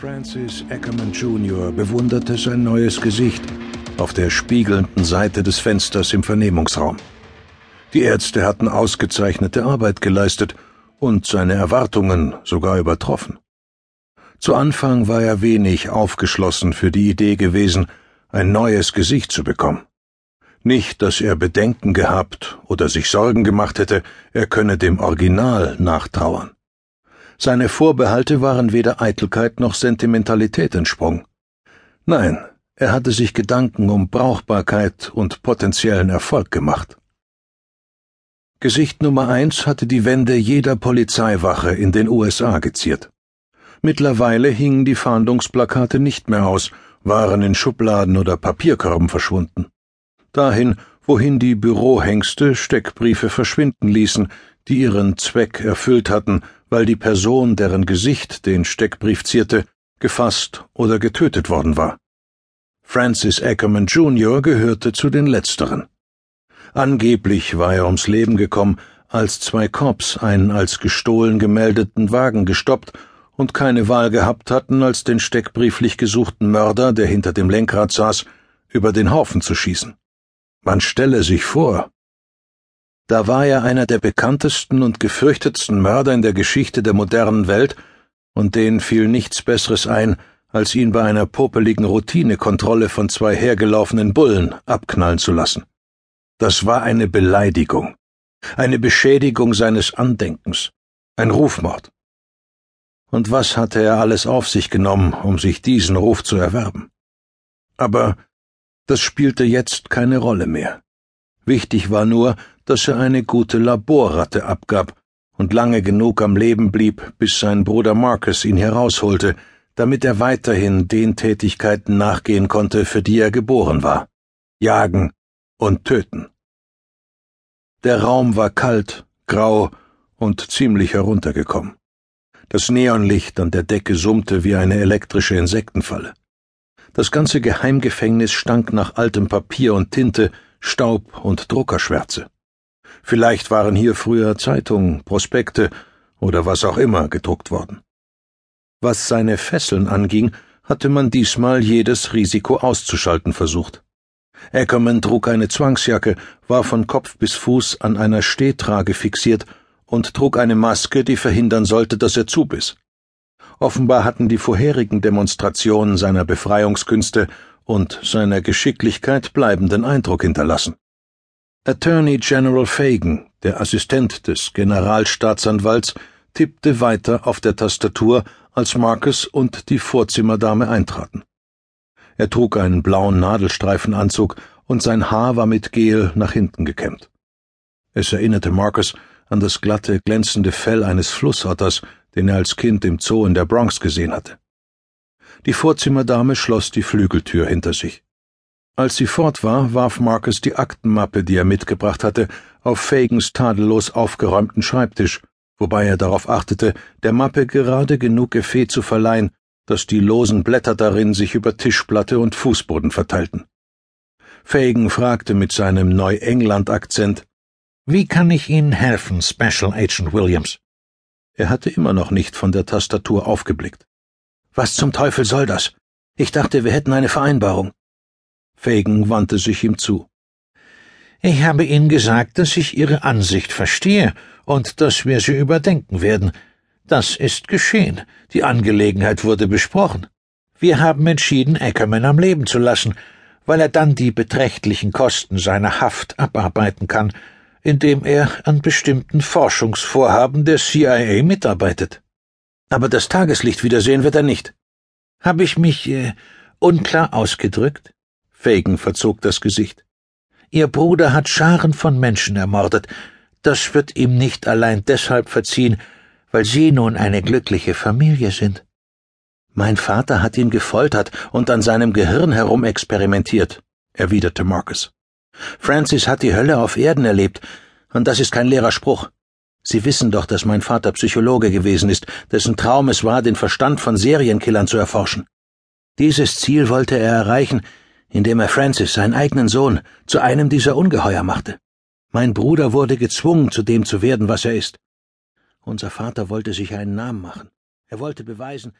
Francis Ackerman Jr. bewunderte sein neues Gesicht auf der spiegelnden Seite des Fensters im Vernehmungsraum. Die Ärzte hatten ausgezeichnete Arbeit geleistet und seine Erwartungen sogar übertroffen. Zu Anfang war er wenig aufgeschlossen für die Idee gewesen, ein neues Gesicht zu bekommen. Nicht, dass er Bedenken gehabt oder sich Sorgen gemacht hätte, er könne dem Original nachtrauern. Seine Vorbehalte waren weder Eitelkeit noch Sentimentalität entsprungen. Nein, er hatte sich Gedanken um Brauchbarkeit und potenziellen Erfolg gemacht. Gesicht Nummer eins hatte die Wände jeder Polizeiwache in den USA geziert. Mittlerweile hingen die Fahndungsplakate nicht mehr aus, waren in Schubladen oder Papierkörben verschwunden. Dahin, wohin die Bürohengste Steckbriefe verschwinden ließen, die ihren Zweck erfüllt hatten, weil die Person, deren Gesicht den Steckbrief zierte, gefasst oder getötet worden war. Francis Ackerman Jr. gehörte zu den Letzteren. Angeblich war er ums Leben gekommen, als zwei Cops einen als gestohlen gemeldeten Wagen gestoppt und keine Wahl gehabt hatten, als den steckbrieflich gesuchten Mörder, der hinter dem Lenkrad saß, über den Haufen zu schießen. Man stelle sich vor, da war er einer der bekanntesten und gefürchtetsten Mörder in der Geschichte der modernen Welt, und denen fiel nichts Besseres ein, als ihn bei einer popeligen Routinekontrolle von zwei hergelaufenen Bullen abknallen zu lassen. Das war eine Beleidigung, eine Beschädigung seines Andenkens, ein Rufmord. Und was hatte er alles auf sich genommen, um sich diesen Ruf zu erwerben? Aber das spielte jetzt keine Rolle mehr. Wichtig war nur, dass er eine gute Laborratte abgab und lange genug am Leben blieb, bis sein Bruder Marcus ihn herausholte, damit er weiterhin den Tätigkeiten nachgehen konnte, für die er geboren war. Jagen und töten. Der Raum war kalt, grau und ziemlich heruntergekommen. Das Neonlicht an der Decke summte wie eine elektrische Insektenfalle. Das ganze Geheimgefängnis stank nach altem Papier und Tinte, Staub und Druckerschwärze. Vielleicht waren hier früher Zeitungen, Prospekte oder was auch immer gedruckt worden. Was seine Fesseln anging, hatte man diesmal jedes Risiko auszuschalten versucht. Ackerman trug eine Zwangsjacke, war von Kopf bis Fuß an einer Stehtrage fixiert und trug eine Maske, die verhindern sollte, dass er zubiss. Offenbar hatten die vorherigen Demonstrationen seiner Befreiungskünste und seiner Geschicklichkeit bleibenden Eindruck hinterlassen. Attorney General Fagan, der Assistent des Generalstaatsanwalts, tippte weiter auf der Tastatur, als Marcus und die Vorzimmerdame eintraten. Er trug einen blauen Nadelstreifenanzug und sein Haar war mit Gel nach hinten gekämmt. Es erinnerte Marcus an das glatte, glänzende Fell eines Flussotters, den er als Kind im Zoo in der Bronx gesehen hatte. Die Vorzimmerdame schloss die Flügeltür hinter sich. Als sie fort war, warf Marcus die Aktenmappe, die er mitgebracht hatte, auf Fagans tadellos aufgeräumten Schreibtisch, wobei er darauf achtete, der Mappe gerade genug Effet zu verleihen, dass die losen Blätter darin sich über Tischplatte und Fußboden verteilten. Fagan fragte mit seinem Neuengland-Akzent, Wie kann ich Ihnen helfen, Special Agent Williams? Er hatte immer noch nicht von der Tastatur aufgeblickt. Was zum Teufel soll das? Ich dachte, wir hätten eine Vereinbarung. Fagan wandte sich ihm zu. Ich habe Ihnen gesagt, dass ich Ihre Ansicht verstehe und dass wir sie überdenken werden. Das ist geschehen. Die Angelegenheit wurde besprochen. Wir haben entschieden, Ackerman am Leben zu lassen, weil er dann die beträchtlichen Kosten seiner Haft abarbeiten kann, indem er an bestimmten Forschungsvorhaben der CIA mitarbeitet. Aber das Tageslicht wiedersehen wird er nicht. Habe ich mich äh, unklar ausgedrückt? Fagan verzog das Gesicht. Ihr Bruder hat Scharen von Menschen ermordet. Das wird ihm nicht allein deshalb verziehen, weil Sie nun eine glückliche Familie sind. Mein Vater hat ihn gefoltert und an seinem Gehirn herumexperimentiert, erwiderte Marcus. Francis hat die Hölle auf Erden erlebt, und das ist kein leerer Spruch. Sie wissen doch, dass mein Vater Psychologe gewesen ist, dessen Traum es war, den Verstand von Serienkillern zu erforschen. Dieses Ziel wollte er erreichen, indem er Francis, seinen eigenen Sohn, zu einem dieser Ungeheuer machte. Mein Bruder wurde gezwungen, zu dem zu werden, was er ist. Unser Vater wollte sich einen Namen machen. Er wollte beweisen,